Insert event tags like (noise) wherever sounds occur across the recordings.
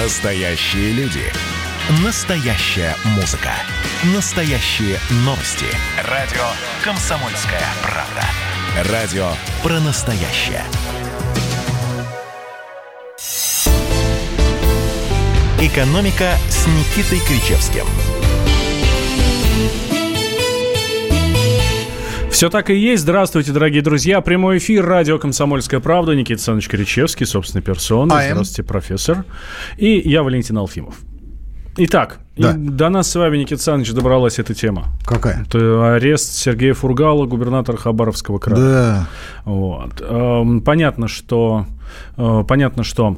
Настоящие люди. Настоящая музыка. Настоящие новости. Радио «Комсомольская правда». Радио про настоящее. «Экономика» с Никитой Кричевским. Все так и есть. Здравствуйте, дорогие друзья. Прямой эфир радио «Комсомольская правда». Никита Александрович Кричевский, собственной персоной. Am. Здравствуйте, профессор. И я Валентин Алфимов. Итак, Да. до нас с вами, Никита Александрович, добралась эта тема. Какая? Это арест Сергея Фургала, губернатора Хабаровского края. Да. Вот. Эм, Понятно, что... э, Понятно, что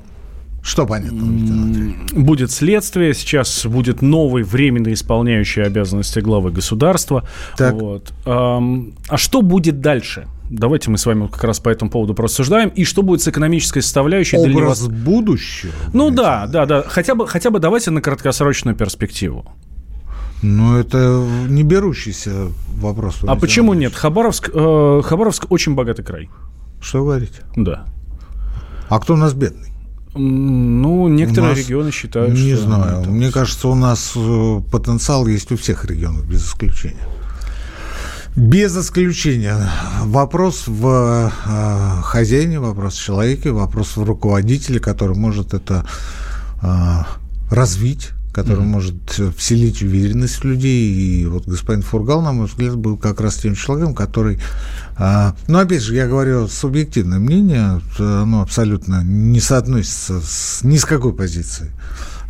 Что понятно? Будет следствие, сейчас будет новый временно исполняющий обязанности главы государства. Так. Вот. А что будет дальше? Давайте мы с вами как раз по этому поводу прорассуждаем. И что будет с экономической составляющей для него? Образ будущего? Ну да, да, да. Хотя бы, хотя бы давайте на краткосрочную перспективу. Ну, это не берущийся вопрос. А почему нет? Хабаровск, э, Хабаровск очень богатый край. Что говорите? Да. А кто у нас бедный? Ну, некоторые нас- регионы считают, Не что... знаю. это- Мне кажется, у нас э, потенциал есть у всех регионов, без исключения. Без исключения. Вопрос в э, хозяине, вопрос в человеке, вопрос в руководителе, который может это э, развить, который может э, вселить уверенность в людей. И вот господин Фургал, на мой взгляд, был как раз тем человеком, который... э, ну, опять же, я говорю субъективное мнение, оно абсолютно не соотносится с ни с какой позицией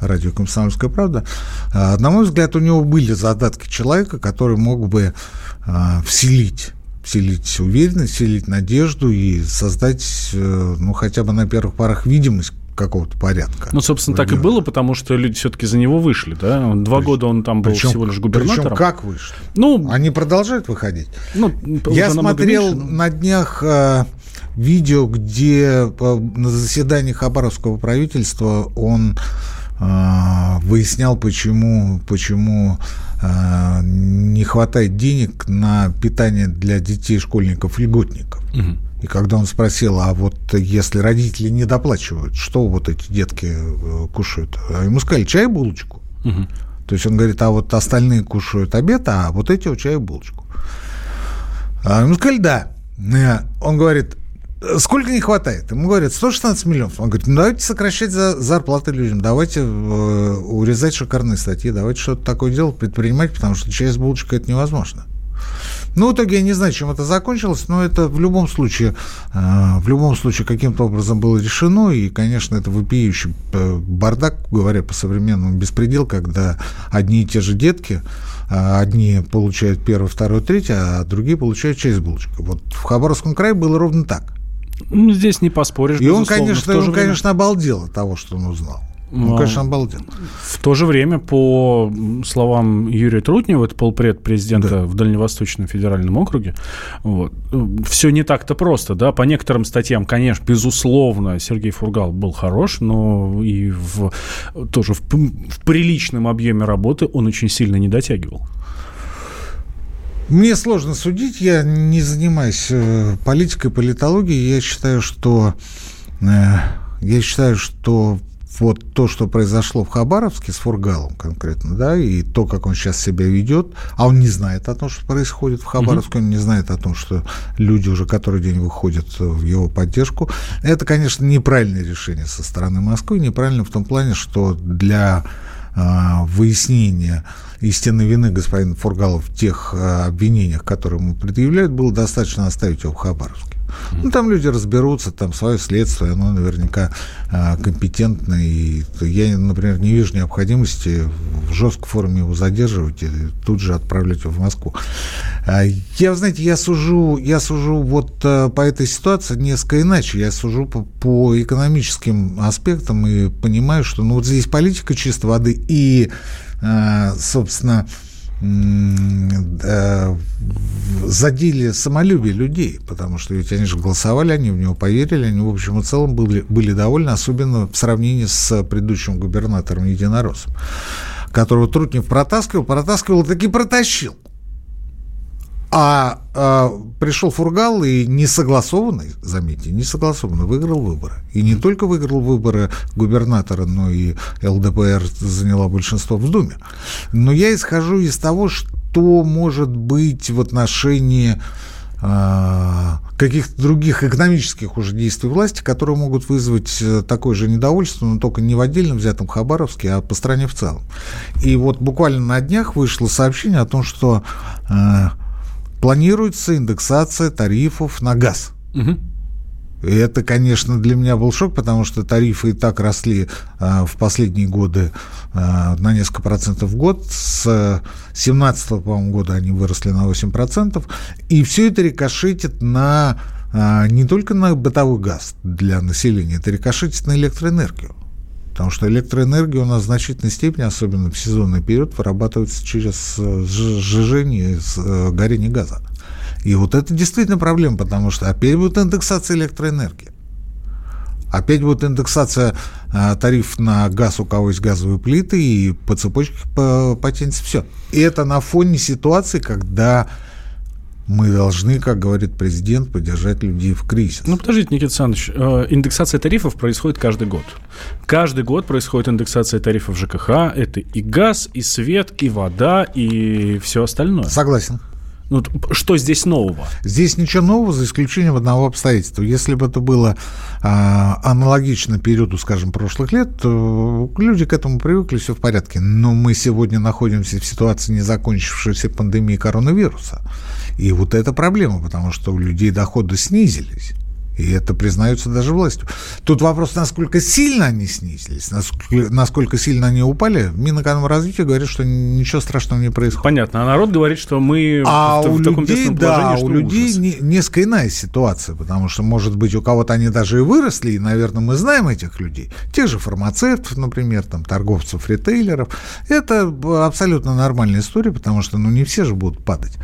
радио «Комсомольская правда». А, На мой взгляд, у него были задатки человека, который мог бы а, вселить вселить уверенность, вселить надежду и создать, э, ну, хотя бы на первых порах видимость какого-то порядка. Ну, собственно, так и было, потому что люди все-таки за него вышли, да? Он Два года он там был Причем- всего лишь Причем губернатором. как вышли? Ну, Они продолжают выходить? ну, Я смотрел меньше, но- на днях э, видео, где э, на заседании Хабаровского правительства он э, выяснял, почему, почему э, не хватает денег на питание для детей школьников льготников. И когда он спросил, а вот если родители не доплачивают, что вот эти детки э, кушают? А ему сказали, чай и булочку. Мгм. То есть он говорит, а вот остальные кушают обед, а вот эти вот чай и булочку. А ему сказали, да. Э, Он говорит, сколько не хватает? Ему говорят, 116 миллионов. Он говорит, ну давайте сокращать за- зарплаты людям, давайте э, урезать шикарные статьи, давайте что-то такое делать, предпринимать, потому что чай с булочкой это невозможно. Ну, в итоге я не знаю, чем это закончилось, но это в любом случае, э, в любом случае каким-то образом было решено, и, конечно, это вопиющий э, бардак, говоря по-современному, беспредел, когда одни и те же детки, э, одни получают первое, второе, третье, а другие получают часть булочка. Вот в Хабаровском крае было ровно так. Ну, здесь не поспоришь, И он, конечно, он, конечно, обалдел от того, что он узнал. Он, Ну, конечно, обалдел. В то же время, по словам Юрия Трутнева, это полпред президента Да. в Дальневосточном федеральном округе, вот, все не так-то просто, да, по некоторым статьям, конечно, безусловно, Сергей Фургал был хорош, но и в, тоже в, в приличном объеме работы он очень сильно не дотягивал. Мне сложно судить, я не занимаюсь э, политикой, политологией. Я считаю, что э, я считаю, что вот то, что произошло в Хабаровске с Фургалом конкретно, да, и то, как он сейчас себя ведет, а он не знает о том, что происходит в Хабаровске, он не знает о том, что люди уже который день выходят в его поддержку. Это, конечно, неправильное решение со стороны Москвы, неправильно в том плане, что для а, выяснения истинной вины господина Фургала в тех а, обвинениях, которые ему предъявляют, было достаточно оставить его в Хабаровске. Ну, там люди разберутся, там свое следствие, оно наверняка а, компетентно. И я, например, не вижу необходимости в жесткой форме его задерживать и тут же отправлять его в Москву. А, Я, знаете, я сужу, я сужу вот а, по этой ситуации несколько иначе. Я сужу по, по экономическим аспектам и понимаю, что ну, вот здесь политика чистой воды и, собственно, э, задели самолюбие людей, потому что ведь они же голосовали, они в него поверили, они в общем и целом были, были довольны, особенно в сравнении с предыдущим губернатором Единороссом, которого Трутнев протаскивал, протаскивал, таки протащил. А, а пришел Фургал и не согласованный, заметьте, не согласованный, выиграл выборы. И не только выиграл выборы губернатора, но и ЛДПР заняла большинство в Думе. Но я исхожу из того, что может быть в отношении а, каких-то других экономических уже действий власти, которые могут вызвать э, такое же недовольство, но только не в отдельно взятом Хабаровске, а по стране в целом. И вот буквально на днях вышло сообщение о том, что э, планируется индексация тарифов на газ. Угу. И это, конечно, для меня был шок, потому что тарифы и так росли э, в последние годы э, на несколько процентов в год. С 2017 по-моему, года они выросли на 8%. И все это рикошетит на э, не только на бытовой газ для населения, это рикошетит на электроэнергию. Потому что электроэнергия у нас в значительной степени, особенно в сезонный период, вырабатывается через сжижение, горение газа. И вот это действительно проблема, потому что опять будет индексация электроэнергии. Опять будет индексация а, тариф на газ, у кого есть газовые плиты, и по цепочке потянется все. И это на фоне ситуации, когда мы должны, как говорит президент, поддержать людей в кризис. Ну, подождите, Никита Александрович, э, индексация тарифов происходит каждый год. Каждый год происходит индексация тарифов ЖКХ. Это и газ, и свет, и вода, и все остальное. Согласен. Ну, что здесь нового? Здесь ничего нового, за исключением одного обстоятельства. Если бы это было а, аналогично периоду, скажем, прошлых лет, то люди к этому привыкли, все в порядке. Но мы сегодня находимся в ситуации незакончившейся пандемии коронавируса. И вот это проблема, потому что у людей доходы снизились. И это признается даже властью. Тут вопрос, насколько сильно они снизились, насколько, насколько сильно они упали. Минэкономразвития говорит, что ничего страшного не происходит. Понятно. А народ говорит, что мы а в, у в таком людей, да, у людей не, несколько иная ситуация, потому что, может быть, у кого-то они даже и выросли, и, наверное, мы знаем этих людей. Тех же фармацевтов, например, там, торговцев, ритейлеров. Это абсолютно нормальная история, потому что, ну, не все же будут падать.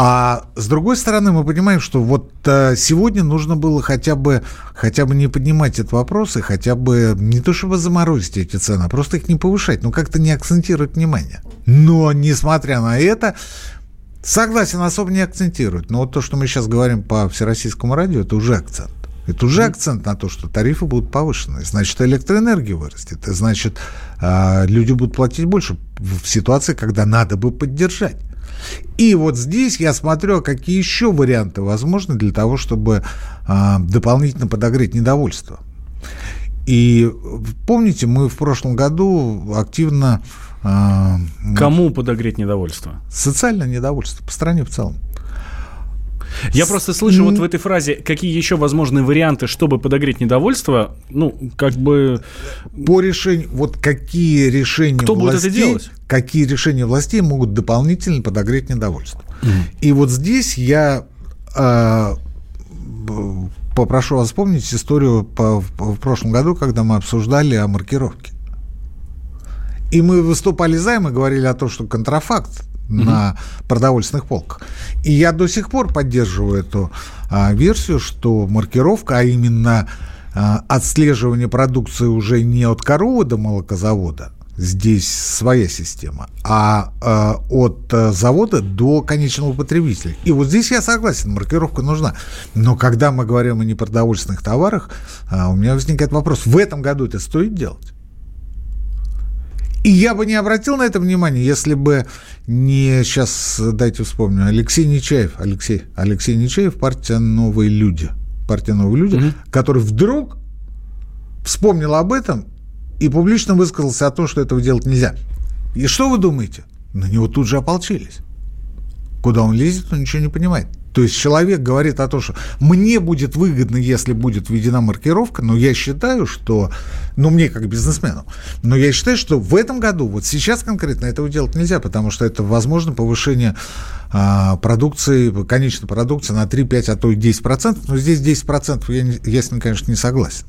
А с другой стороны, мы понимаем, что вот э, сегодня нужно было хотя бы, хотя бы не поднимать этот вопрос и хотя бы не то чтобы заморозить эти цены, а просто их не повышать, ну как-то не акцентировать внимание. Но, несмотря на это, согласен, особо не акцентировать. Но вот то, что мы сейчас говорим по всероссийскому радио, это уже акцент. Это уже акцент на то, что тарифы будут повышены. Значит, электроэнергия вырастет. Значит, э, люди будут платить больше в ситуации, когда надо бы поддержать. И вот здесь я смотрю, какие еще варианты возможны для того, чтобы а, дополнительно подогреть недовольство. И помните, мы в прошлом году активно... А, Кому подогреть недовольство? Социальное недовольство по стране в целом. Я просто слышу вот в этой фразе, какие еще возможные варианты, чтобы подогреть недовольство, ну, как бы... По решению, вот какие решения Кто властей, будет это делать? Какие решения властей могут дополнительно подогреть недовольство. Mm. И вот здесь я э, попрошу вас вспомнить историю по, в прошлом году, когда мы обсуждали о маркировке. И мы выступали за, и мы говорили о том, что контрафакт mm-hmm. на продовольственных полках. И я до сих пор поддерживаю эту а, версию, что маркировка, а именно а, отслеживание продукции уже не от коровы до молокозавода, здесь своя система, а э, от э, завода до конечного потребителя. И вот здесь я согласен, маркировка нужна. Но когда мы говорим о непродовольственных товарах, э, у меня возникает вопрос, в этом году это стоит делать? И я бы не обратил на это внимание, если бы не, сейчас дайте вспомню, Алексей Нечаев, Алексей, Алексей Нечаев, партия «Новые люди», партия «Новые люди», угу. который вдруг вспомнил об этом и публично высказался о том, что этого делать нельзя. И что вы думаете? На него тут же ополчились. Куда он лезет, он ничего не понимает. То есть человек говорит о том, что мне будет выгодно, если будет введена маркировка, но я считаю, что, ну мне как бизнесмену, но я считаю, что в этом году, вот сейчас конкретно этого делать нельзя, потому что это возможно повышение а, продукции, конечной продукции на 3, 5, а то и 10%, но здесь 10% я, не, я с ним, конечно, не согласен.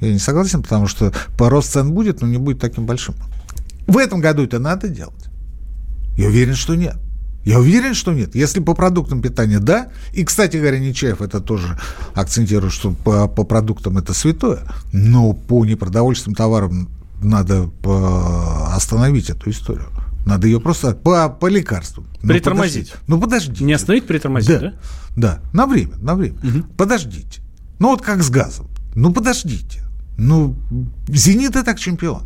Я не согласен, потому что порост цен будет, но не будет таким большим. В этом году это надо делать? Я уверен, что нет. Я уверен, что нет. Если по продуктам питания, да. И, кстати говоря, Нечаев это тоже акцентирует, что по, по продуктам это святое. Но по непродовольственным товарам надо остановить эту историю. Надо ее просто по, по лекарству. Притормозить. Ну, подождите. Не остановить, притормозить, да? Да, да. на время, на время. Угу. Подождите. Ну, вот как с газом. Ну, подождите. Ну, «Зенит» и так чемпион.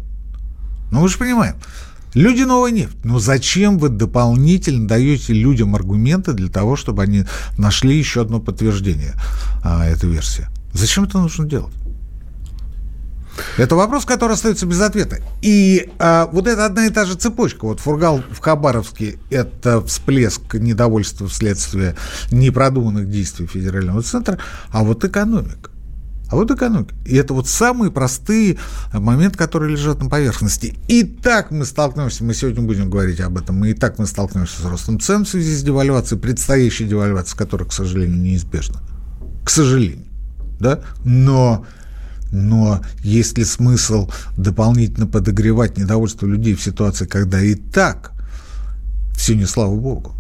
Ну, вы же понимаете. Люди новая нефть. Но зачем вы дополнительно даете людям аргументы для того, чтобы они нашли еще одно подтверждение а, этой версии? Зачем это нужно делать? Это вопрос, который остается без ответа. И а, вот это одна и та же цепочка. Вот Фургал в Хабаровске – это всплеск недовольства вследствие непродуманных действий федерального центра, а вот экономика. А вот экономика. И это вот самые простые моменты, которые лежат на поверхности. И так мы столкнемся, мы сегодня будем говорить об этом, и так мы столкнемся с ростом цен в связи с девальвацией, предстоящей девальвацией, которая, к сожалению, неизбежна. К сожалению. Да? Но но есть ли смысл дополнительно подогревать недовольство людей в ситуации, когда и так все не слава богу?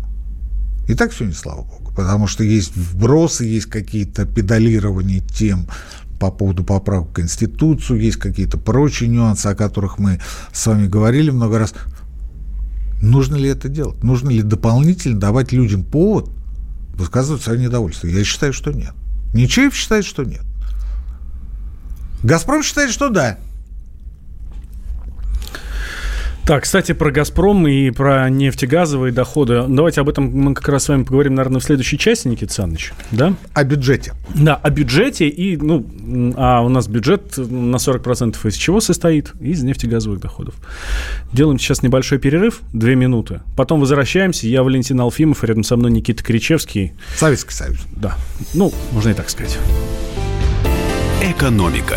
И так все не слава богу, потому что есть вбросы, есть какие-то педалирования тем по поводу поправок в Конституцию, есть какие-то прочие нюансы, о которых мы с вами говорили много раз. Нужно ли это делать? Нужно ли дополнительно давать людям повод высказывать свое недовольство? Я считаю, что нет. Ничеев считает, что нет. Газпром считает, что да. Так, кстати, про «Газпром» и про нефтегазовые доходы. Давайте об этом мы как раз с вами поговорим, наверное, в следующей части, Никита Саныч, да? О бюджете. Да, о бюджете. И, ну, а у нас бюджет на 40% из чего состоит? Из нефтегазовых доходов. Делаем сейчас небольшой перерыв, две минуты. Потом возвращаемся. Я Валентин Алфимов, рядом со мной Никита Кричевский. Советский Союз. Да, ну, можно и так сказать. Экономика.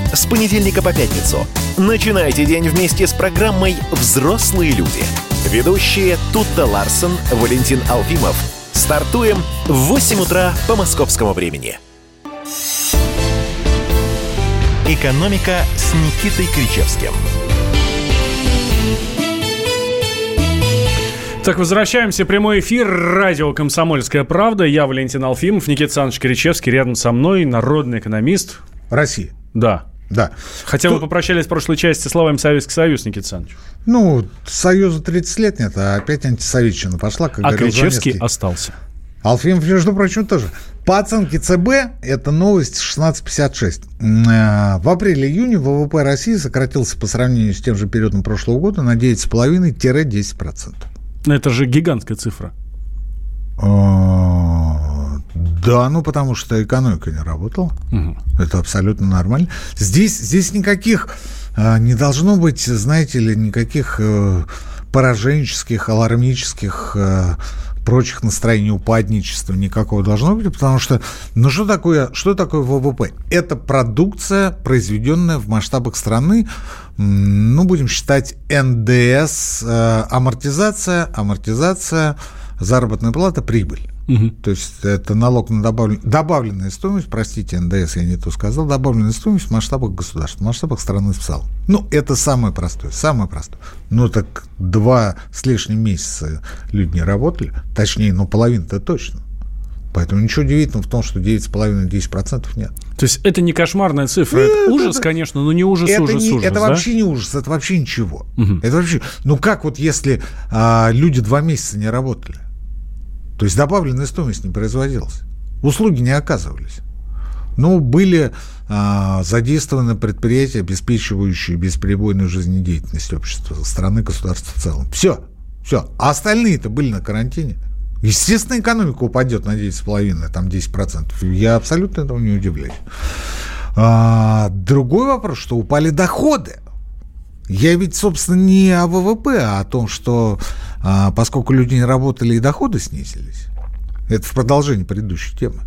С понедельника по пятницу. Начинайте день вместе с программой «Взрослые люди». Ведущие Тутта Ларсон, Валентин Алфимов. Стартуем в 8 утра по московскому времени. «Экономика» с Никитой Кричевским – Так, возвращаемся. Прямой эфир. Радио «Комсомольская правда». Я Валентин Алфимов, Никита Александрович Киричевский. Рядом со мной народный экономист. России. Да. Да. Хотя Что... мы попрощались в прошлой части словами Советский Союз, Никита Александрович. Ну, Союзу 30 лет нет, а опять антисоветчина пошла, как А Кричевский остался. Алфимов, между прочим, тоже. По оценке ЦБ, это новость 1656. Э, в апреле-июне ВВП России сократился по сравнению с тем же периодом прошлого года на 9,5-10%. Это же гигантская цифра. Да, ну потому что экономика не работала. Угу. Это абсолютно нормально. Здесь, здесь никаких а, не должно быть, знаете ли, никаких э, пораженческих, алармических э, прочих настроений, упадничества никакого должно быть, потому что, ну что такое, что такое ВВП? Это продукция, произведенная в масштабах страны, ну, будем считать НДС, э, амортизация, амортизация, заработная плата, прибыль. Угу. То есть это налог на добавлен... добавленная стоимость, простите, НДС я не то сказал, добавленная стоимость в масштабах государства, в масштабах страны в Ну, это самое простое, самое простое. Ну, так два с лишним месяца люди не работали, точнее, ну, половина-то точно. Поэтому ничего удивительного в том, что 9,5-10% нет. То есть это не кошмарная цифра, нет, это ужас, это, конечно, но не ужас, это ужас, не, ужас. Это да? вообще не ужас, это вообще ничего. Угу. Это вообще, ну как вот если а, люди два месяца не работали? То есть добавленная стоимость не производилась. Услуги не оказывались. Ну, были а, задействованы предприятия, обеспечивающие бесперебойную жизнедеятельность общества, страны, государства в целом. Все, все. А остальные-то были на карантине. Естественно, экономика упадет на 9,5, там 10%. Я абсолютно этому не удивляюсь. А, другой вопрос, что упали доходы. Я ведь, собственно, не о ВВП, а о том, что а, поскольку люди не работали и доходы снизились, это в продолжении предыдущей темы.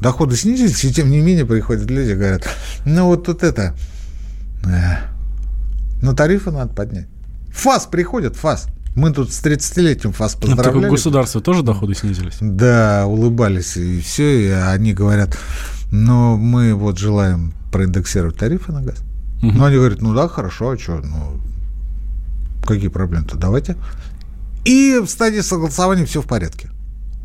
Доходы снизились, и тем не менее приходят люди и говорят, ну вот тут это, э, ну тарифы надо поднять. ФАС приходит, ФАС. Мы тут с 30-летием вас Ну, так поздравляли. государства тоже доходы снизились? Да, улыбались и все, и они говорят, но мы вот желаем проиндексировать тарифы на газ. Мгм. Ну, они говорят, ну да, хорошо, а что, ну, какие проблемы-то, давайте. И в стадии согласования все в порядке.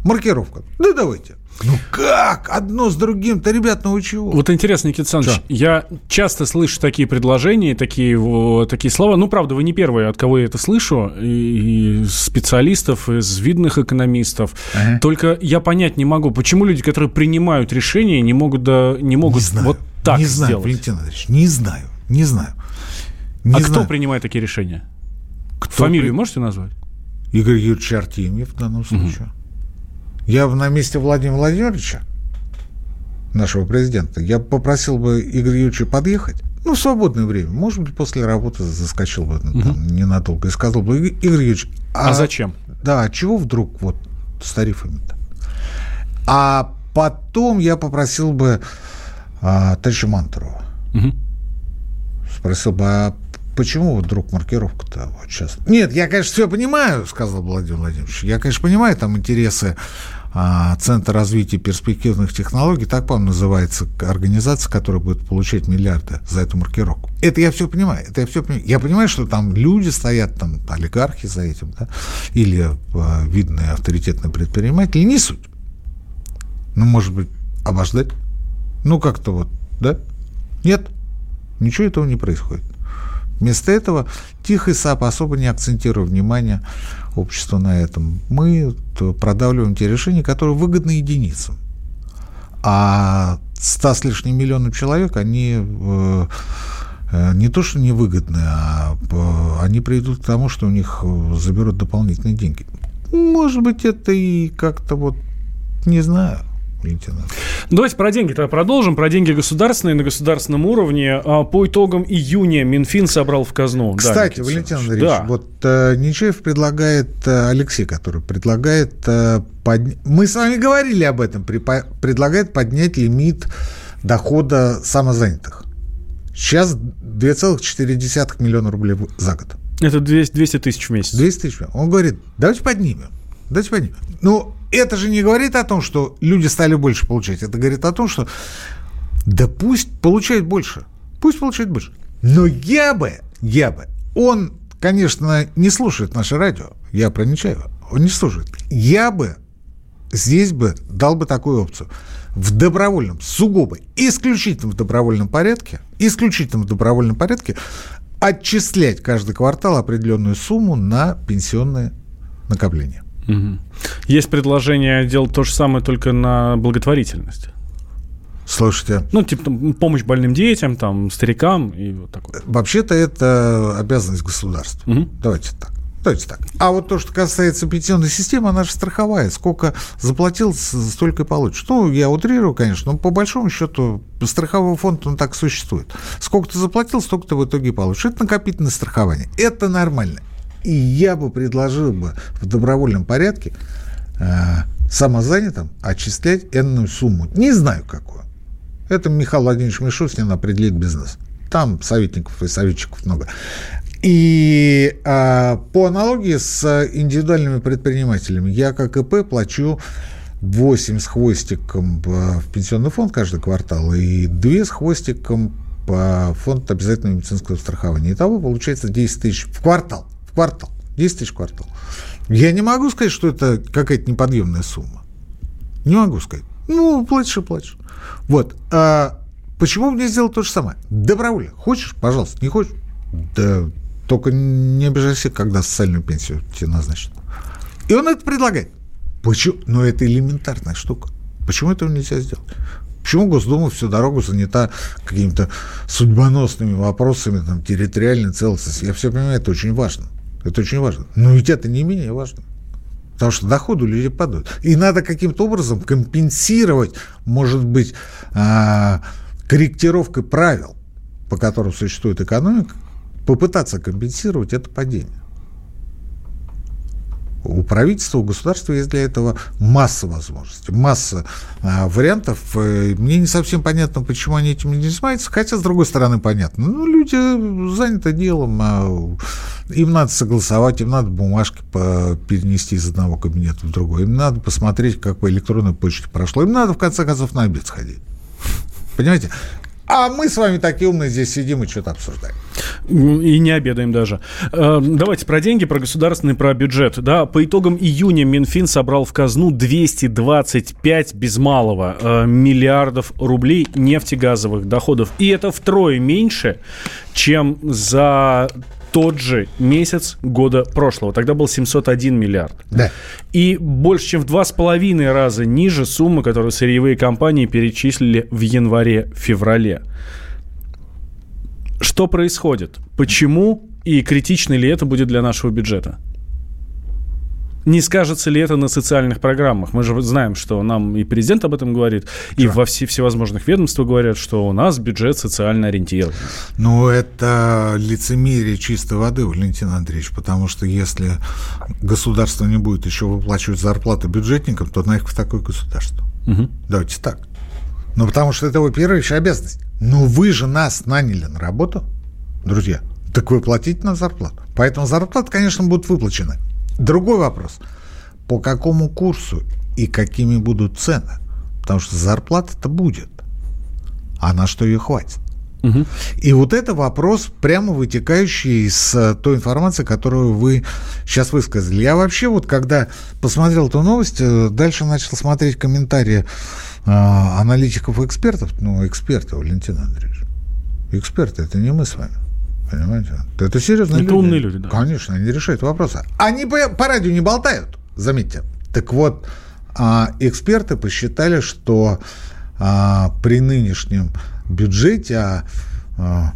Маркировка. Да давайте. Ну как? Одно с другим-то, ребят, ну вы чего? Вот интересно, Никита Александрович, Чё? я часто слышу такие предложения, такие, во- такие слова. Ну, правда, вы не первые, от кого я это слышу, и, и специалистов, из видных экономистов. Ага. Только я понять не могу, почему люди, которые принимают решения, не могут, да, не могут не знаю. вот так не знаю, сделать. Валентин Андреевич, не знаю, не знаю. Не а кто знаю. принимает такие решения? Кто Фамилию при- можете назвать? Игорь Юрьевич Артемьев в данном случае. Я бы на месте Владимира Владимировича, нашего президента, я попросил бы Игоря Юрьевича подъехать. Ну, в свободное время. Может быть, после работы заскочил бы ну, там, ненадолго и сказал бы, «И- Игорь Юрьевич, А, зачем? Да, а чего вдруг вот с тарифами-то? А потом я попросил бы а, товарища Мантурова. Мгм. Спросил бы, а почему вдруг маркировка-то вот сейчас? Нет, я, конечно, все понимаю, сказал Владимир Владимирович. Я, конечно, понимаю там интересы а, Центра развития перспективных технологий, так, по-моему, называется организация, которая будет получать миллиарды за эту маркировку. Это я все понимаю, это я все понимаю. Я понимаю, что там люди стоят, там олигархи за этим, да, или а, видные авторитетные предприниматели, не суть. Ну, может быть, обождать? Ну, как-то вот, да? Нет, ничего этого не происходит. Вместо этого тихой сапой особо не акцентируя внимание общества на этом. Мы продавливаем те решения, которые выгодны единицам. А 100 с лишним миллионам человек, они э, э, не то, что невыгодны, а э, они приведут к тому, что у них заберут дополнительные деньги. Может быть, это и как-то вот, не знаю, лейтенант. Давайте про деньги тогда продолжим. Про деньги государственные на государственном уровне. А, По итогам июня Минфин собрал в казну. Да, Кстати, Никита Валентин Андреевич, да. вот э, Нечаев предлагает, э, Алексей, который предлагает, э, подня- мы с вами говорили об этом, припа- предлагает поднять лимит дохода самозанятых. Сейчас 2,4 миллиона рублей за год. Это 200, 200 тысяч в месяц. 200 тысяч. Он говорит, давайте поднимем. Давайте поднимем. Ну, это же не говорит о том, что люди стали больше получать. Это говорит о том, что да пусть получают больше. Пусть получают больше. Но я бы, я бы, он, конечно, не слушает наше радио. Я про Нечаева. Он не слушает. Я бы здесь бы дал бы такую опцию. В добровольном, сугубо, исключительно в добровольном порядке, исключительно в добровольном порядке отчислять каждый квартал определенную сумму на пенсионные накопления. Мгм. Есть предложение делать то же самое, только на благотворительность. Слушайте, Ну, типа там, помощь больным детям, там, старикам и вот такое. вообще-то это обязанность государства. Мгм. Давайте так. Давайте так. А вот то, что касается пенсионной системы, она же страховая. Сколько заплатил, столько и получишь. Ну, я утрирую, конечно, но по большому счету страховой фонд, он так существует. Сколько ты заплатил, столько ты в итоге получишь. Это накопительное страхование. Это нормально. И я бы предложил бы в добровольном порядке э, самозанятым отчислять энную сумму. Не знаю, какую. Это Михаил Владимирович Мишустин определит бизнес. Там советников и советчиков много. И а, по аналогии с индивидуальными предпринимателями, я как ИП плачу 8 с хвостиком в в пенсионный фонд каждый квартал и 2 с хвостиком по фонд обязательного медицинского страхования. Итого получается 10 тысяч в квартал. Квартал. 10 тысяч квартал. Я не могу сказать, что это какая-то неподъемная сумма. Не могу сказать. Ну, платишь и платишь. Вот. А почему мне сделать то же самое? Добровольно. Хочешь, пожалуйста. Не хочешь? Да только не обижайся, когда социальную пенсию тебе назначат. И он это предлагает. Почему? Но это элементарная штука. Почему этого нельзя сделать? Почему Госдума всю дорогу занята какими-то судьбоносными вопросами там, территориальной целостности? Я все понимаю, это очень важно. Это очень важно. Но ведь это не менее важно. Потому что доходы у людей падают. И надо каким-то образом компенсировать, может быть, а, корректировкой правил, по которым существует экономика, попытаться компенсировать это падение. У правительства, у государства есть для этого масса возможностей, масса а, вариантов. Э, Мне не совсем понятно, почему они этим не занимаются, хотя, с другой стороны, понятно. Ну, люди заняты делом, а Им надо согласовать, им надо бумажки перенести из одного кабинета в другой, им надо посмотреть, как по электронной почте прошло, им надо, в конце концов, на обед сходить. Понимаете? А мы с вами такие умные здесь сидим и что-то обсуждаем. И не обедаем даже. Э, давайте про деньги, про государственный, про бюджет. Да, по итогам июня Минфин собрал в казну 225 без малого э, миллиардов рублей нефтегазовых доходов. И это втрое меньше, чем за тот же месяц года прошлого. Тогда был 701 миллиард. Да. И больше, чем в два с половиной раза ниже суммы, которую сырьевые компании перечислили в январе-феврале. Что происходит? Почему и критично ли это будет для нашего бюджета? Не скажется ли это на социальных программах? Мы же знаем, что нам и президент об этом говорит, и что? во все, всевозможных ведомствах говорят, что у нас бюджет социально ориентирован. Ну, это лицемерие чистой воды, Валентин Андреевич, потому что если государство не будет еще выплачивать зарплаты бюджетникам, то нафиг в такое государство. Угу. Давайте так. Ну, потому что это его первая еще обязанность. Ну, вы же нас наняли на работу, друзья. Так вы платите на зарплату. Поэтому зарплаты, конечно, будут выплачены. Другой вопрос. По какому курсу и какими будут цены? Потому что зарплата-то будет. А на что ее хватит? Угу. И вот это вопрос, прямо вытекающий из э, той информации, которую вы сейчас высказали. Я вообще вот, когда посмотрел эту новость, э, дальше начал смотреть комментарии э, аналитиков и экспертов. Ну, эксперты, Валентин Андреевич. Эксперты, это не мы с вами. Понимаете? Это серьезные Это люди. умные люди, да. Конечно, они решают вопросы. Они по, по радио не болтают, заметьте. Так вот, а, эксперты посчитали, что а, при нынешнем бюджете а,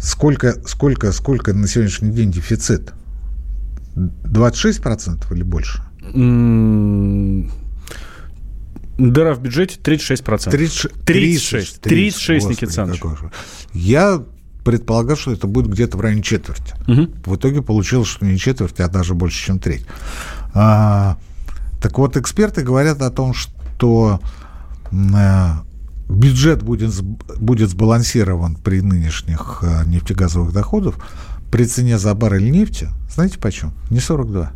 сколько, сколько, сколько на сегодняшний день дефицит? 26% или больше? Дыра в бюджете 36%. 36, 36, 36, 36 Никита Александрович. Я предполагал, что это будет где-то в районе четверти. Угу. В итоге получилось, что не четверть, а даже больше, чем треть. А, так вот, эксперты говорят о том, что а, бюджет будет, будет сбалансирован при нынешних а, нефтегазовых доходах при цене за баррель нефти, знаете почем? Не 42,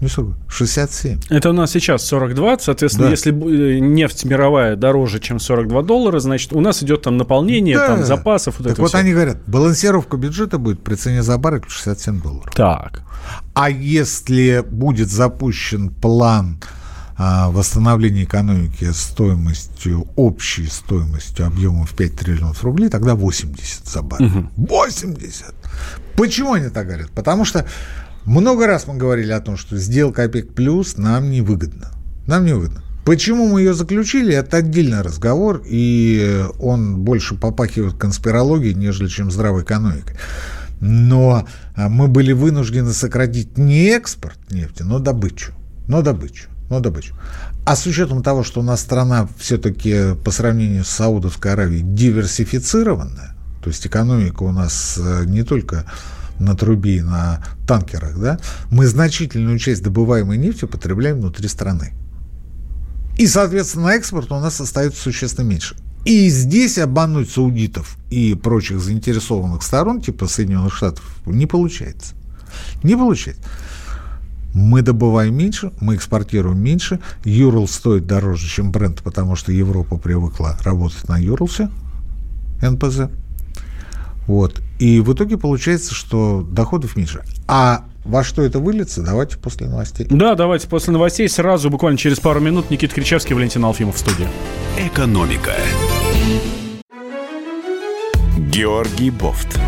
не 40, 67. Это у нас сейчас 42, соответственно, да. если э, нефть мировая дороже, чем 42 доллара, значит, у нас идет там наполнение, да. там запасов. Вот так вот все. они говорят, балансировка бюджета будет при цене за баррель 67 долларов. Так. А если будет запущен план а, восстановления экономики стоимостью, общей стоимостью объемом в 5 триллионов рублей, тогда 80 за баррель. Угу. 80! Почему они так говорят? Потому что много раз мы говорили о том, что сделка ОПЕК плюс нам невыгодна. Нам невыгодно. Почему мы ее заключили, это отдельный разговор, и он больше попахивает конспирологией, нежели чем здравой экономикой. Но а, мы были вынуждены сократить не экспорт нефти, но добычу. Но добычу. Но добычу. А с учетом того, что у нас страна все-таки по сравнению с Саудовской Аравией диверсифицированная, то есть экономика у нас э, не только на трубе, на танкерах, да, мы значительную часть добываемой нефти потребляем внутри страны. И, соответственно, экспорт у нас остается существенно меньше. И здесь обмануть саудитов и прочих заинтересованных сторон, типа Соединенных Штатов, не получается. Не получается. Мы добываем меньше, мы экспортируем меньше. Юрл стоит дороже, чем бренд, потому что Европа привыкла работать на Юрлсе, НПЗ. Вот. И в итоге получается, что доходов меньше. А во что это выльется, давайте после новостей. Да, давайте после новостей. Сразу, буквально через пару минут, Никита Кричевский, Валентин Алфимов в студии. Экономика. Георгий Бофт.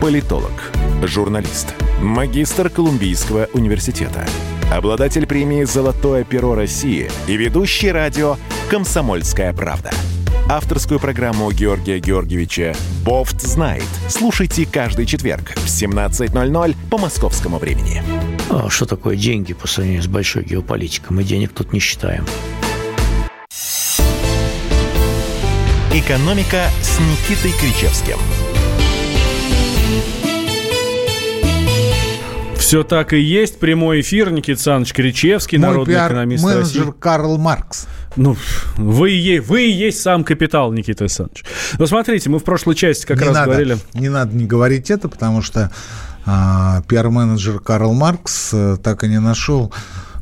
Политолог, журналист, магистр Колумбийского университета, обладатель премии «Золотое перо России» и ведущий радио «Комсомольская правда» авторскую программу Георгия Георгиевича «Бофт знает». Слушайте каждый четверг в 17.00 по московскому времени. А что такое деньги по сравнению с большой геополитикой? Мы денег тут не считаем. «Экономика» с Никитой Кричевским. Все так и есть. Прямой эфир. Никита Александрович Кричевский, Мой народный экономист менеджер России. Карл Маркс. Ну, вы и, вы и есть сам капитал, Никита Александрович. Ну, смотрите, мы в прошлой части как не раз надо, говорили... Не надо не говорить это, потому что а, пиар-менеджер Карл Маркс э, так и не нашел,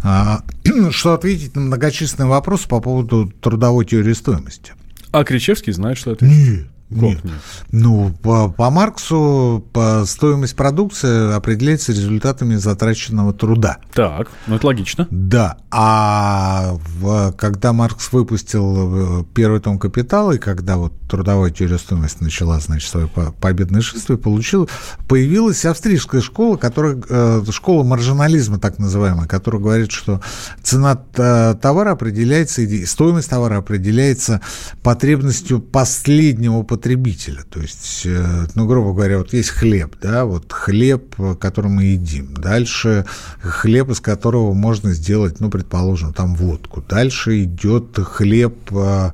а, (clears throat) что ответить на многочисленные вопросы по поводу трудовой теории стоимости. А Кричевский знает, что это? Нет. Нет. Нет. Ну, по, по Марксу по стоимость продукции определяется результатами затраченного труда. Так, ну это логично. Да, а в, когда Маркс выпустил э, первый том «Капитала», и когда вот трудовая теория стоимости начала, значит, свое победное шествие, получил, появилась австрийская школа, которая, э, школа маржинализма, так называемая, которая говорит, что цена э, товара определяется, стоимость товара определяется потребностью последнего потребителя потребителя. То есть, э, ну, грубо говоря, вот есть хлеб, да, вот хлеб, который мы едим. Дальше хлеб, из которого можно сделать, ну, предположим, там водку. Дальше идет хлеб э,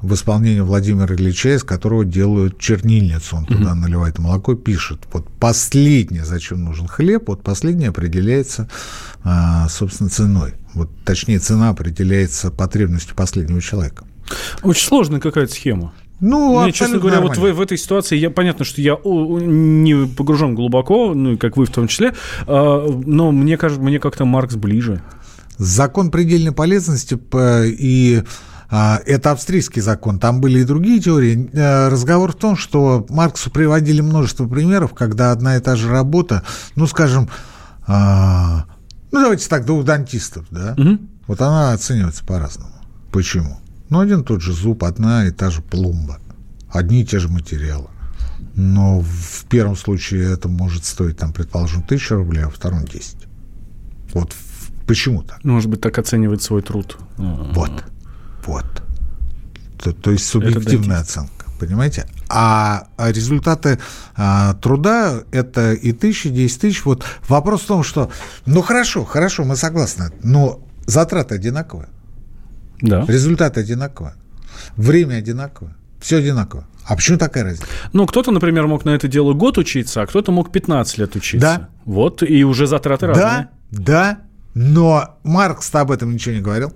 в исполнении Владимира Ильича, из которого делают чернильницу. Он туда наливает молоко, пишет. Вот последнее, зачем нужен хлеб, вот последнее определяется, э, собственно, ценой. Вот, точнее, цена определяется потребностью последнего человека. Очень сложная какая-то схема. Ну, Мне, честно говоря, нормально. вот в, в этой ситуации я понятно, что я не погружен глубоко, ну, как вы в том числе, а, но мне кажется, мне как-то Маркс ближе. Закон предельной полезности и а, это австрийский закон, там были и другие теории. Э, разговор в том, что Марксу приводили множество примеров, когда одна и та же работа, ну, скажем, а, ну, давайте так, двух дантистов, да, угу. вот она оценивается по-разному. Почему? Ну, один и тот же зуб, одна и та же пломба, одни и те же материалы. Но в первом случае это может стоить, там, предположим, тысячу рублей, а в втором 10. Вот почему так? Может быть, так оценивать свой труд. Вот, вот. То, то есть субъективная оценка, понимаете? А, результаты а, труда это и тысячи, десять тысяч. Вот вопрос в том, что, ну хорошо, хорошо, мы согласны, но затраты одинаковые. Да. Результат одинаковый. Время одинаковое. Все одинаково. А почему такая разница? Ну, кто-то, например, мог на это дело год учиться, а кто-то мог 15 лет учиться. Да. Вот, и уже затраты разные. Да, да, но Маркс об этом ничего не говорил.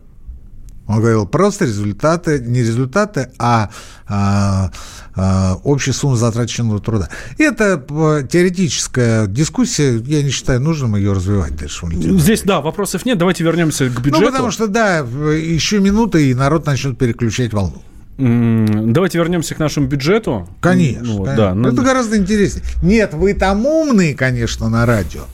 Он говорил просто результаты, не результаты, а, а, а общая сумма затраченного труда. Это э, теоретическая дискуссия, я не считаю нужным ее развивать дальше. Здесь, да, вопросов нет, давайте вернемся к бюджету. Ну, потому что, да, еще минуты, и народ начнет переключать волну. Давайте вернемся к нашему бюджету. Конечно. Ну, вот, конечно. Да, Это гораздо интереснее. Нет, вы там умные, конечно, на радио.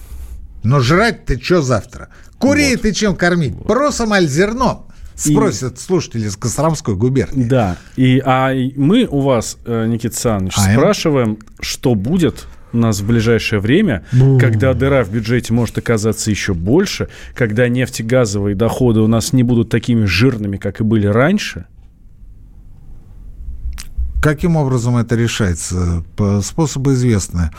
Но жрать-то что завтра? Курей вот. ты чем кормить? Вот. Просом зерном? Спросят и... слушатели из Костромской губернии. Да. И, а мы у вас, э, Никита Александрович, а спрашиваем, что будет у нас в ближайшее время, Бу. когда дыра в бюджете может оказаться еще больше, когда нефтегазовые доходы у нас не будут такими жирными, как и были раньше. Каким образом это решается? Способы известны.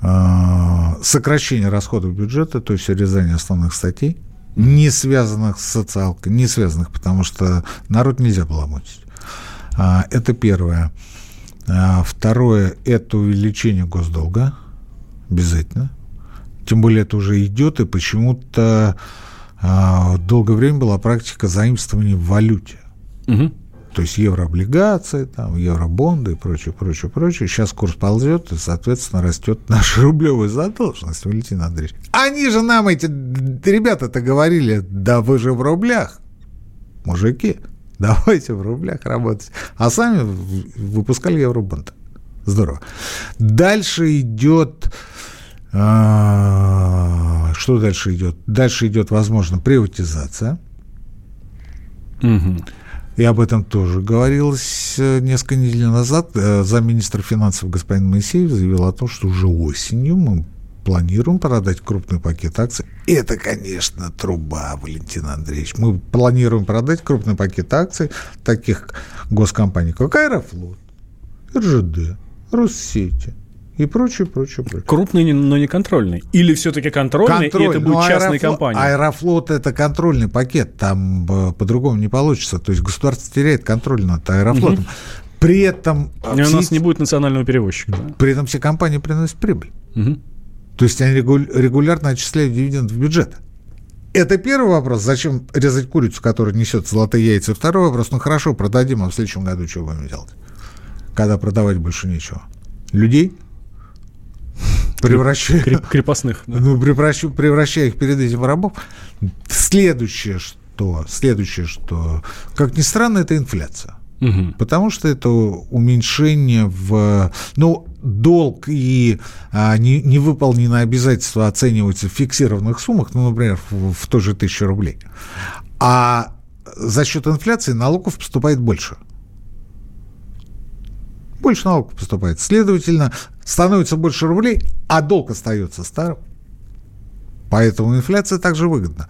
Э, сокращение расходов бюджета, то есть урезание основных статей – не связанных с социалкой, не связанных, потому что народ нельзя баламутить. А, это первое. А, второе – это увеличение госдолга, обязательно. Тем более это уже идет, и почему-то а, долгое время была практика заимствования в валюте. Угу то есть еврооблигации, там, евробонды и прочее, прочее, прочее. Сейчас курс ползет, и, соответственно, растет наша (laughs) рублевая задолженность, Валентин Андреевич. Они же нам, эти ребята-то говорили, да вы же в рублях, мужики, (laughs) давайте в рублях работать. А сами выпускали евробонды. Здорово. Дальше идет... А, что дальше идет? Дальше идет, возможно, приватизация. Угу. И об этом тоже говорилось э, несколько недель назад. Э, замминистра финансов господин Моисеев заявил о том, что уже осенью мы планируем продать крупный пакет акций. Это, конечно, труба, Валентин Андреевич. Мы планируем продать крупный пакет акций таких госкомпаний, как Аэрофлот, РЖД, Россети, и прочее, прочее, прочее. Крупный, но не контрольный. Или все-таки контрольный, Контроль. и это будет ну, частная Аэрофлот, компания? Аэрофлот – это контрольный пакет, там э, по-другому не получится. То есть государство теряет контроль над Аэрофлотом. Угу. При этом... И у нас не будет национального перевозчика. Да? При этом все компании приносят прибыль. Угу. То есть они регулярно отчисляют дивиденд в бюджет. Это первый вопрос. Зачем резать курицу, которая несет золотые яйца? Второй вопрос. Ну хорошо, продадим, а в следующем году что будем делать? Когда продавать больше нечего. Людей? (laughs) превращая, крепостных. Да. Ну, превращая, превращая их перед этим в рабов. Следующее, что, следующее, что, как ни странно, это инфляция. Угу. Потому что это уменьшение в... Ну, долг и а, не, невыполненные обязательства оцениваются в фиксированных суммах, ну, например, в, в той же тысячу рублей. А за счет инфляции налогов поступает больше. Больше налогов поступает. Следовательно, становится больше рублей, а долг остается старым. Поэтому инфляция также выгодна.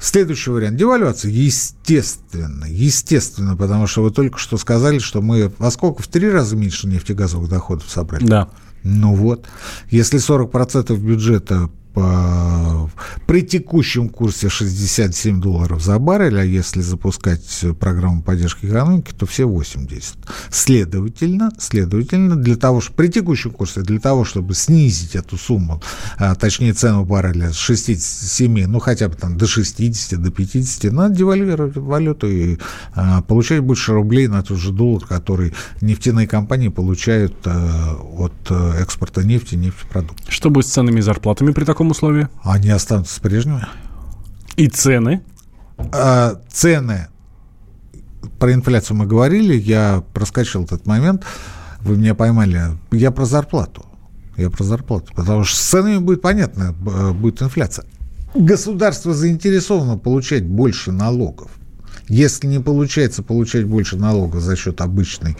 Следующий вариант – девальвация. Естественно, естественно, потому что вы только что сказали, что мы во сколько? В три раза меньше нефтегазовых доходов собрали. Да. Ну вот, если 40% бюджета по, при текущем курсе 67 долларов за баррель, а если запускать программу поддержки экономики, то все 80. Следовательно, следовательно, для того, чтобы при текущем курсе, для того, чтобы снизить эту сумму, а, точнее цену барреля с 67, ну хотя бы там до 60, до 50, надо девальвировать валюту и а, получать больше рублей на тот же доллар, который нефтяные компании получают а, от а, экспорта нефти, нефтепродуктов. Что будет с ценами и зарплатами при таком таком условии? Они останутся прежними. И цены? А, цены. Про инфляцию мы говорили, я проскочил этот момент, вы меня поймали. Я про зарплату. Я про зарплату. Потому что с ценами будет понятно, будет инфляция. Государство заинтересовано получать больше налогов. Если не получается получать больше налогов за счет обычной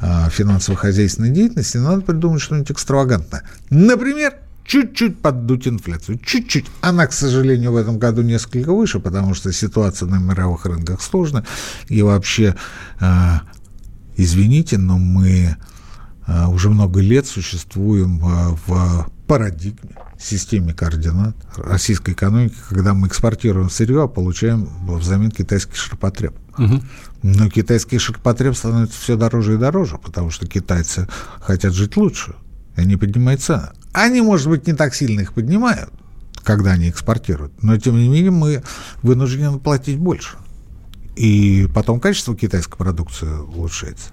э, финансово-хозяйственной деятельности, надо придумать что-нибудь экстравагантное. Например, чуть-чуть поддуть инфляцию. Чуть-чуть. Она, к сожалению, в этом году несколько выше, потому что ситуация на мировых рынках сложная. И вообще, э, извините, но мы э, уже много лет существуем э, в парадигме, системе координат российской экономики, когда мы экспортируем сырье, а получаем взамен китайский ширпотреб. Угу. Но китайский ширпотреб становится все дороже и дороже, потому что китайцы хотят жить лучше, и они поднимают цены. Они, может быть, не так сильно их поднимают, когда они экспортируют, но, тем не менее, мы вынуждены платить больше. И потом качество китайской продукции улучшается.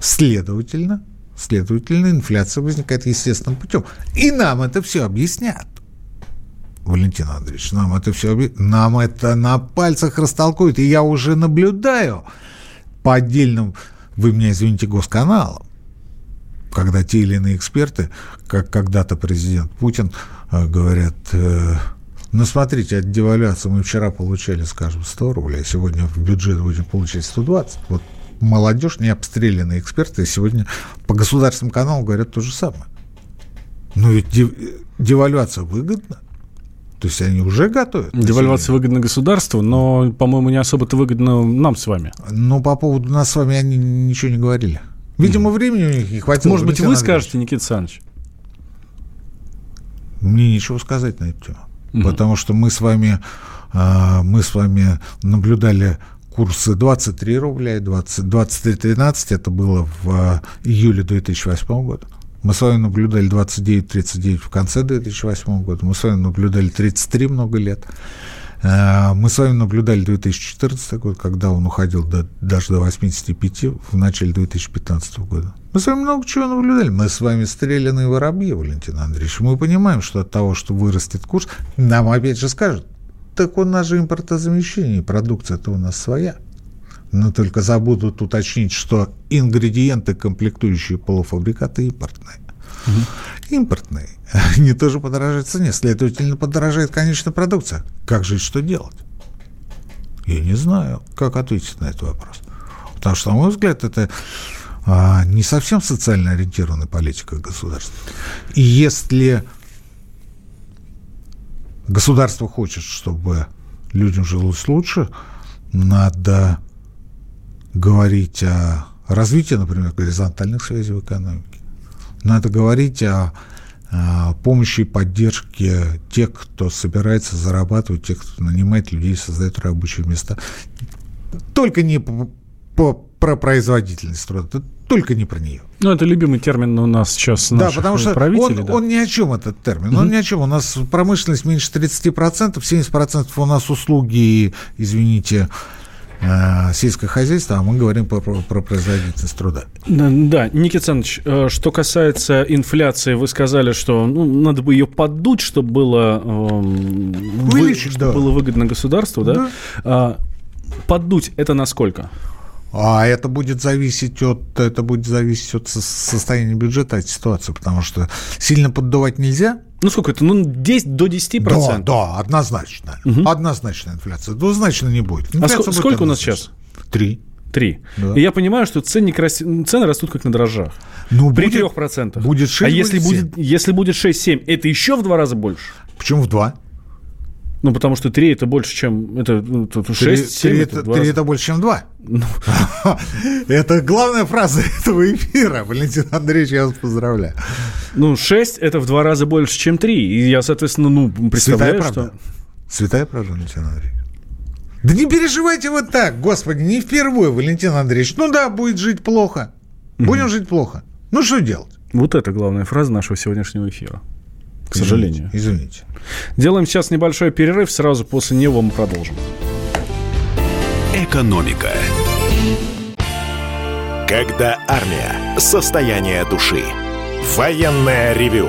Следовательно, следовательно, инфляция возникает естественным путем. И нам это все объяснят. Валентин Андреевич, нам это все нам это на пальцах растолкуют, и я уже наблюдаю по отдельным, вы меня извините, госканалам, когда те или иные эксперты, как когда-то президент Путин, э, говорят, э, ну, смотрите, от девальвации мы вчера получали, скажем, 100 рублей, а сегодня в бюджет будем получать 120. Вот молодежь, не обстрелянные эксперты, сегодня по государственным каналам говорят то же самое. Но ведь девальвация выгодна. То есть они уже готовят. Девальвация выгодна государству, но, по-моему, не особо-то выгодно нам с вами. Ну, по поводу нас с вами они ничего не говорили. Видимо, времени у них не хватило. Может быть, вы скажете, Никита Александрович? Мне ничего сказать на эту тему. Угу. Потому что мы с вами, а, мы с вами наблюдали курсы 23 рубля, 20, 23.13, это было в а, июле 2008 года. Мы с вами наблюдали 29-39 в конце 2008 года. Мы с вами наблюдали 33 много лет. Э, мы с вами наблюдали 2014 год, когда он уходил до, даже до 85 в начале 2015 года. Мы с вами много чего наблюдали. Мы с вами стреляные воробьи, Валентин Андреевич. Мы понимаем, что от того, что вырастет курс, нам опять же скажут, так у нас же импортозамещение, продукция-то у нас своя. Но только забудут уточнить, что ингредиенты, комплектующие полуфабрикаты, импортные. Импортные. (laughs) Они тоже подорожают в цене. Следовательно, подорожает конечная продукция. Как жить, что делать? Я не знаю, как ответить на этот вопрос. Потому что, на мой взгляд, это а, не совсем социально ориентированная политика государства. И если государство хочет, чтобы людям жилось лучше, надо говорить о развитии, например, горизонтальных связей в экономике. Надо говорить о, о помощи и поддержке тех, кто собирается зарабатывать, тех, кто нанимает людей, создает рабочие места. Только не по, по, про производительность труда, только не про нее. Ну, это любимый термин у нас сейчас Да, потому что он, да. он ни о чем, этот термин. Угу. Он ни о чем. У нас промышленность меньше 30%, 70% у нас услуги, извините, э, сельское хозяйство, а мы говорим про, про, про производительность труда. Да. Никита Александрович, э, что касается инфляции, вы сказали, что ну, надо бы ее поддуть, чтобы было, Увеличить, вы, чтобы да. было выгодно государству, да? Да. А, поддуть это насколько? А это будет зависеть от это будет зависеть от со- состояния бюджета, от ситуации, потому что сильно поддувать нельзя. Ну сколько это? Ну 10 до 10 Да, процентов. да, однозначно. Однозначно инфляция. Двузначно не будет. А Инфляция ск- будет сколько у нас однозначно. сейчас? Три. Три. Да. И я понимаю, что ценник цены растут как на дрожжах. Ну, При будет- трех процентах. будет 6, А если будет будет, если будет 6-7, это еще в два раза больше? Почему в два? Ну, потому что 3 это больше, чем... Это, ну, тут Три- 6, 7 три это, это, в два три раза. это больше, чем два. (laughs) Это главная фраза (laughs) этого эфира. Валентин Андреевич, я вас поздравляю. Ну, 6 это в два раза больше, чем 3. И я, соответственно, ну, представляю, что... Святая правда, Валентин Андреевич. Да не переживайте вы так, господи, не впервые, Валентин Андреевич. Ну да, будет жить плохо. Будем жить плохо. Ну что делать? Вот это главная фраза нашего сегодняшнего эфира. К сожалению. Извините. извините. Делаем сейчас небольшой перерыв, сразу после него мы продолжим. Экономика. Когда армия. Состояние души. Военное ревю.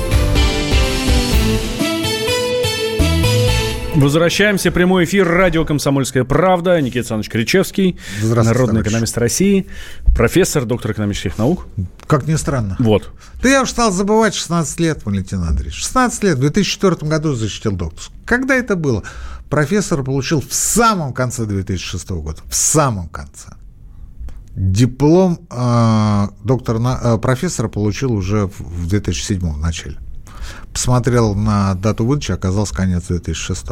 Возвращаемся. Прямой эфир. Радио «Комсомольская правда». Никита Александрович Кричевский. Народный экономист России. Профессор, доктор экономических наук. Как ни странно. Вот. Да я уж стал забывать 16 лет, Валентин Андреевич. 16 лет, в 2004 году защитил докторскую. Когда это было? Профессор получил в самом конце 2006 года. В самом конце. Диплом э, доктора, на- э, профессора получил уже в, в 2007 в начале. Посмотрел на дату выдачи, оказался конец 2006.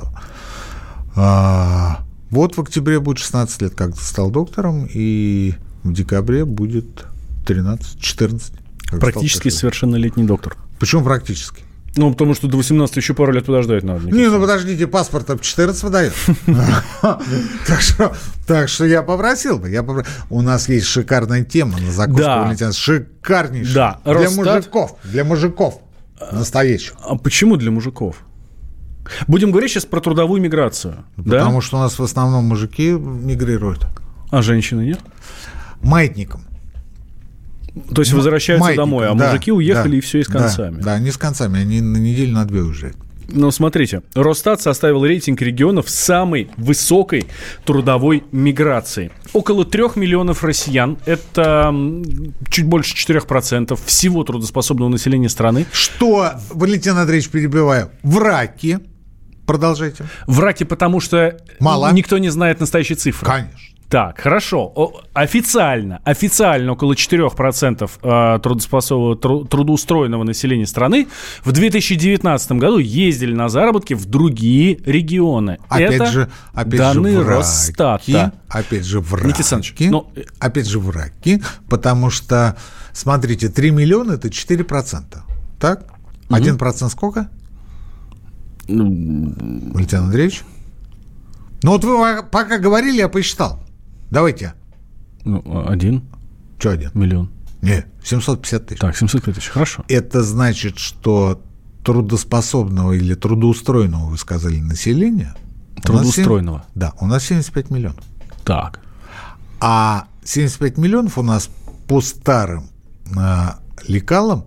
А, вот в октябре будет 16 лет, как стал доктором, и в декабре будет 13, 14. как Практически совершеннолетний доктор. Почему практически? Ну, потому что до 18 еще пару лет подождать надо. Никита. Не, ну подождите, паспорт в 14 выдает. (laughs) Так что, так что я попросил бы. Я попро- У нас есть шикарная тема на закуску, Да. Шикарнейшая. Да, Для мужиков. Для мужиков. Настоящих. А почему для мужиков? Будем говорить сейчас про трудовую миграцию. да? Потому что у нас в основном мужики мигрируют. А женщины нет? Маятником. То есть возвращаются Маятником, домой, а да, мужики уехали да, и все и с да, концами. Да, не с концами, они на неделю, на две уезжают. Ну, смотрите, Росстат составил рейтинг регионов с самой высокой трудовой миграции. Около трех миллионов россиян, это чуть больше 4% всего трудоспособного населения страны. Что, Валентин Андреевич, перебиваю, в раке, продолжайте. В раке, потому что Мало. никто не знает настоящей цифры. Конечно. Так, хорошо. О, Официально, официально около 4% э, трудоспособного, тру- трудоустроенного населения страны в 2019 году ездили на заработки в другие регионы. Опять Это же, опять данные же, в Росстата. опять же, в Никита Александрович, раке, ну, опять же, в раке, потому что, смотрите, 3 миллиона – это 4%, так? 1% сколько, Ну, Валентин Андреевич? Ну вот вы пока говорили, я посчитал. Давайте. ну, один Что один? миллион. Не, 750 тысяч. Так, 705 тысяч, хорошо. Это значит, что трудоспособного или трудоустроенного, вы сказали, населения... у нас семь- Трудоустроенного. Да, у нас 75 миллионов. Так. А 75 миллионов у нас по старым э, лекалам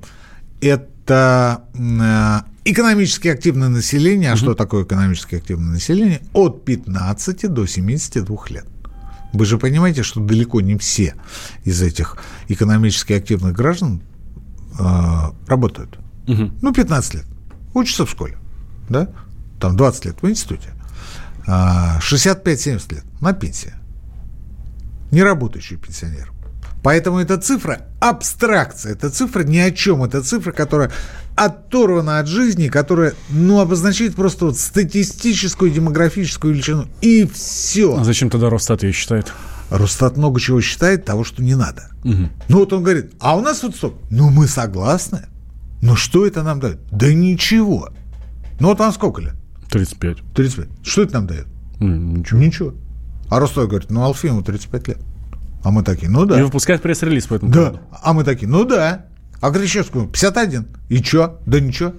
это э, экономически активное население. А что такое экономически активное население? От 15 до 72 лет. Вы же понимаете, что далеко не все из этих экономически активных граждан э, работают. Ну, 15 лет. Учатся в школе, да? Там 20 лет в институте. а, 65-70 лет на пенсии. Неработающий пенсионер. Поэтому эта цифра абстракция, это цифра ни о чем, это цифра, которая оторвана от жизни, которая, ну, обозначает просто вот статистическую демографическую величину, и все. А зачем тогда Росстат ее считает? Росстат много чего считает того, что не надо. Угу. Ну, вот он говорит, а у нас вот столько. Ну, мы согласны. Но что это нам дает? Да ничего. Ну, вот вам сколько лет? 35. 35. Что это нам дает? Ничего. Ничего. А Ростов говорит, ну, Алфиму 35 лет. А мы такие, ну да. И выпускает пресс-релиз по этому Да. поводу. А мы такие, ну да. А Кричевскому 51. И чё? Да ничего.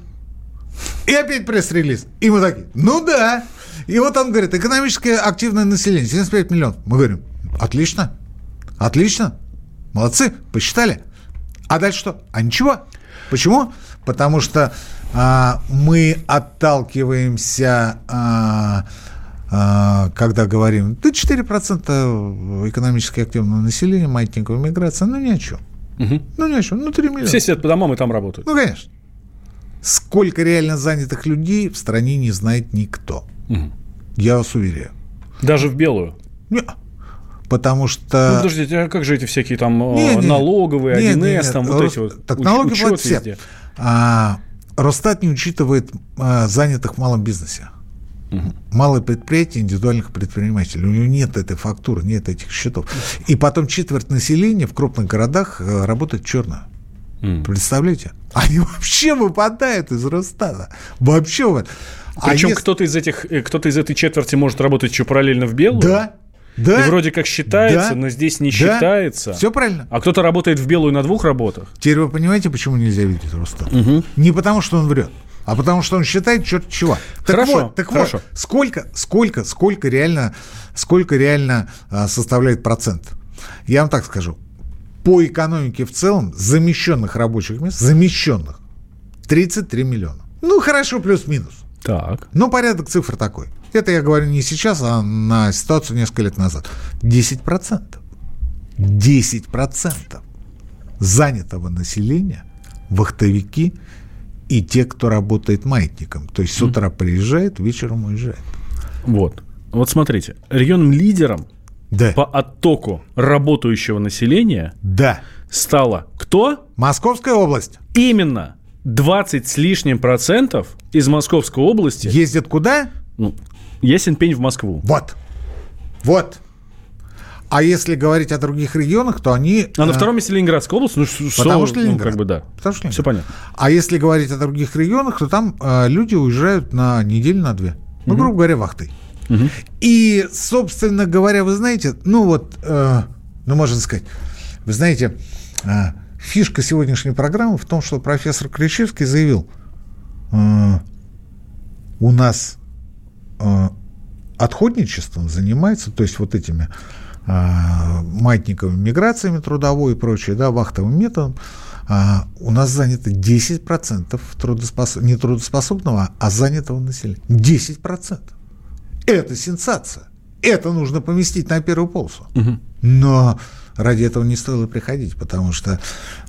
И опять пресс-релиз. И мы такие, ну да. И вот он говорит, экономически активное население, 75 миллионов. Мы говорим, отлично, отлично, молодцы, посчитали. А дальше что? А ничего. Почему? Потому что а, мы отталкиваемся, а, когда говорим, да 4% экономически активного населения, маятниковая миграция, ну ни о чем. Ну ни о чем, ну 3 миллиона. Все сидят по домам и там работают. Ну, конечно. Сколько реально занятых людей в стране не знает никто. Я вас уверяю. Даже в белую. Не, Потому Ну, что... подождите, а как же эти всякие там э, Не, не, налоговые, Не, 1С, не, не, там вот Рос- эти вот Так уч- налоги учет платят все. везде. А, Росстат не учитывает а, занятых в малом бизнесе. Малое предприятие индивидуальных предпринимателей. У него нет этой фактуры, нет этих счетов. И потом четверть населения в крупных городах э, работает черно. М. Представляете? Они (laughs) вообще выпадают из Росстата. Вообще вот. А Причем если- кто-то из этих, э, кто-то из этой четверти может работать еще параллельно в белую. Да, да. И вроде как считается, Да. но здесь не Да. считается. Все правильно. А кто-то работает в белую на двух работах. Теперь вы понимаете, почему нельзя видеть Росстат? Не потому, что он врет, а потому, что он считает черт чего. Так Хорошо, вот, так хорошо. вот, сколько, сколько, сколько реально, сколько реально а, составляет процент? Я вам так скажу. По экономике в целом замещенных рабочих мест, замещенных, 33 миллиона. Ну, хорошо, плюс-минус. Так. Но порядок цифр такой. Это я говорю не сейчас, а на ситуацию несколько лет назад. 10%. 10% занятого населения вахтовики и те, кто работает маятником. То есть с утра приезжает, вечером уезжает. Вот. Вот смотрите, регионным лидером Да. по оттоку работающего населения Да. стала кто? Московская область Именно 20 с лишним процентов из Московской области. ездит куда? Ну, ясен пень в Москву. Вот. Вот. А если говорить о других регионах, то они... А на э, втором месте Ленинградская область, ну, Потому что ну, Ленинград. как бы да. Потому что Все Ленинград. понятно. А если говорить о других регионах, то там э, люди уезжают на неделю, на две. Ну, грубо говоря, вахтой. И, собственно говоря, вы знаете, ну вот, э, ну, можно сказать, вы знаете, э, фишка сегодняшней программы в том, что профессор Кричевский заявил, э, у нас э, отходничеством занимается, то есть вот этими маятниковыми миграциями трудовой и прочее, да, вахтовым методом, а, у нас занято 10% трудоспос... не трудоспособного, а занятого населения. 10%. Это сенсация. Это нужно поместить на первую полосу. Но ради этого не стоило приходить, потому что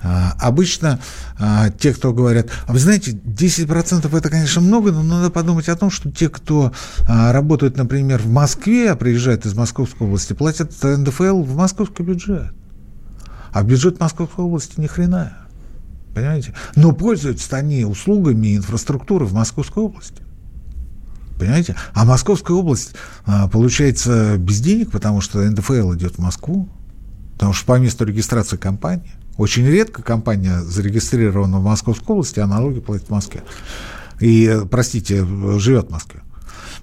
а, обычно а, те, кто говорят, а вы знаете, 10% это, конечно, много, но надо подумать о том, что те, кто а, работают, например, в Москве, а приезжают из Московской области, платят НДФЛ в московский бюджет. А бюджет Московской области ни хрена. Понимаете? Но пользуются они услугами и инфраструктурой в Московской области. Понимаете? А Московская область, а, получается, без денег, потому что НДФЛ идет в Москву, потому что по месту регистрации компании. Очень редко компания зарегистрирована в Московской области, а налоги платит в Москве. И, простите, живет в Москве.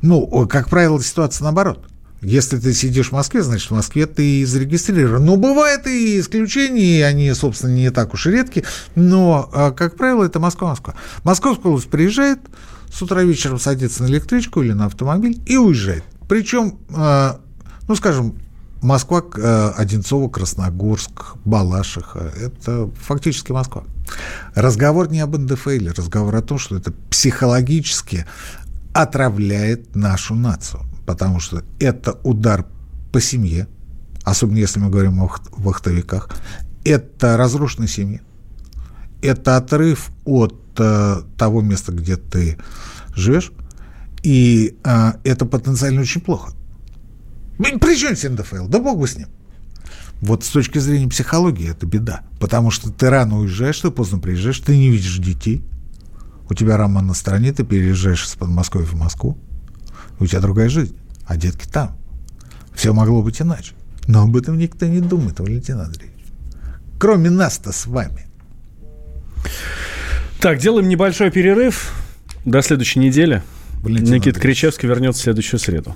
Ну, как правило, ситуация наоборот. Если ты сидишь в Москве, значит, в Москве ты и зарегистрирован. Но бывают и исключения, и они, собственно, не так уж и редки. Но, а, как правило, это Москва-Москва. Московская область приезжает, с утра вечером садится на электричку или на автомобиль и уезжает. Причем, а, ну, скажем, Москва, э, Одинцово, Красногорск, Балашиха – это фактически Москва. Разговор не об НДФЛ, разговор о том, что это психологически отравляет нашу нацию, потому что это удар по семье, особенно если мы говорим о вахт- вахтовиках, это разрушенная семья, это отрыв от э, того места, где ты живешь, И а, это потенциально очень плохо. При чем здесь НДФЛ? Да бог бы с ним. Вот с точки зрения психологии это беда. Потому что ты рано уезжаешь, ты поздно приезжаешь, ты не видишь детей. У тебя роман на стороне, ты переезжаешь из Подмосковья в Москву. У тебя другая жизнь, а детки там. Все могло быть иначе. Но об этом никто не думает, Валентин Андреевич. Кроме нас-то с вами. Так, делаем небольшой перерыв. До следующей недели. Валентин Никита Андреевич. Кричевский вернется в следующую среду.